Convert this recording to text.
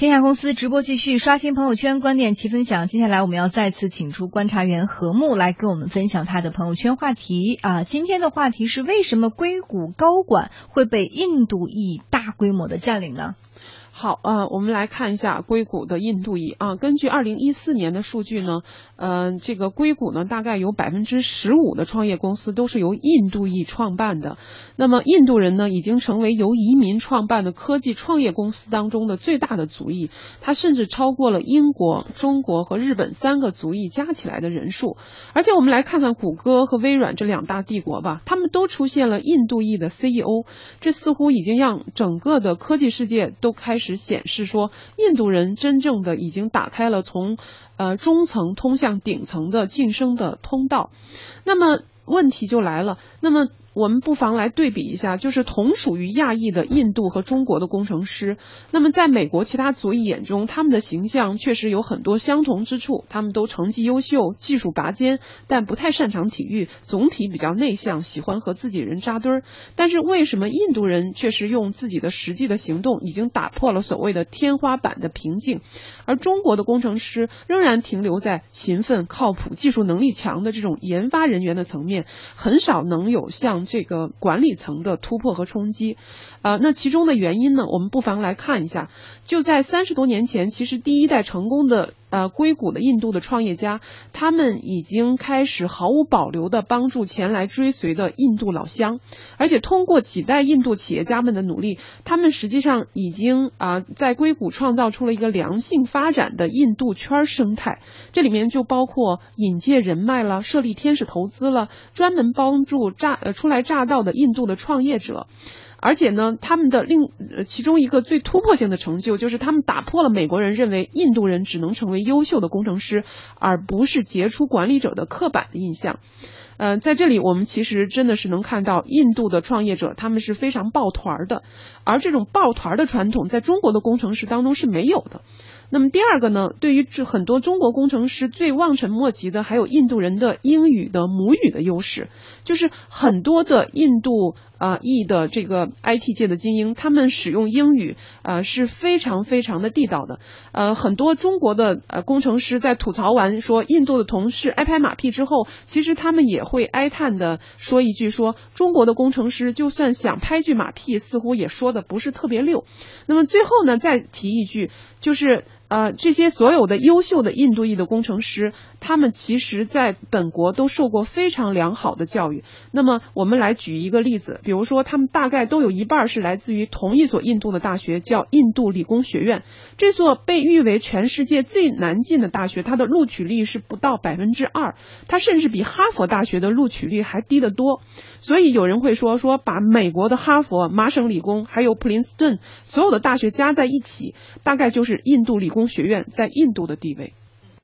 天下公司直播继续刷新朋友圈，观点齐分享。接下来我们要再次请出观察员何木来跟我们分享他的朋友圈话题啊。今天的话题是为什么硅谷高管会被印度裔大规模的占领呢？好，呃，我们来看一下硅谷的印度裔啊。根据二零一四年的数据呢，呃，这个硅谷呢，大概有百分之十五的创业公司都是由印度裔创办的。那么，印度人呢，已经成为由移民创办的科技创业公司当中的最大的族裔，它甚至超过了英国、中国和日本三个族裔加起来的人数。而且，我们来看看谷歌和微软这两大帝国吧，他们都出现了印度裔的 CEO，这似乎已经让整个的科技世界都开始。只显示说，印度人真正的已经打开了从，呃中层通向顶层的晋升的通道。那么问题就来了，那么。我们不妨来对比一下，就是同属于亚裔的印度和中国的工程师。那么，在美国其他族裔眼中，他们的形象确实有很多相同之处。他们都成绩优秀，技术拔尖，但不太擅长体育，总体比较内向，喜欢和自己人扎堆儿。但是，为什么印度人确实用自己的实际的行动，已经打破了所谓的天花板的瓶颈，而中国的工程师仍然停留在勤奋、靠谱、技术能力强的这种研发人员的层面，很少能有像。这个管理层的突破和冲击，啊，那其中的原因呢？我们不妨来看一下。就在三十多年前，其实第一代成功的呃硅谷的印度的创业家，他们已经开始毫无保留的帮助前来追随的印度老乡，而且通过几代印度企业家们的努力，他们实际上已经啊在硅谷创造出了一个良性发展的印度圈生态。这里面就包括引介人脉了，设立天使投资了，专门帮助乍呃初来乍到的印度的创业者。而且呢，他们的另其中一个最突破性的成就，就是他们打破了美国人认为印度人只能成为优秀的工程师，而不是杰出管理者的刻板的印象。嗯，在这里我们其实真的是能看到印度的创业者，他们是非常抱团的，而这种抱团的传统，在中国的工程师当中是没有的。那么第二个呢，对于这很多中国工程师最望尘莫及的，还有印度人的英语的母语的优势，就是很多的印度啊裔的这个 IT 界的精英，他们使用英语啊是非常非常的地道的。呃，很多中国的呃工程师在吐槽完说印度的同事爱拍马屁之后，其实他们也会哀叹的说一句说中国的工程师就算想拍句马屁，似乎也说的不是特别溜。那么最后呢，再提一句就是。呃，这些所有的优秀的印度裔的工程师，他们其实在本国都受过非常良好的教育。那么，我们来举一个例子，比如说，他们大概都有一半是来自于同一所印度的大学，叫印度理工学院。这所被誉为全世界最难进的大学，它的录取率是不到百分之二，它甚至比哈佛大学的录取率还低得多。所以有人会说，说把美国的哈佛、麻省理工还有普林斯顿所有的大学加在一起，大概就是印度理工工。学院在印度的地位。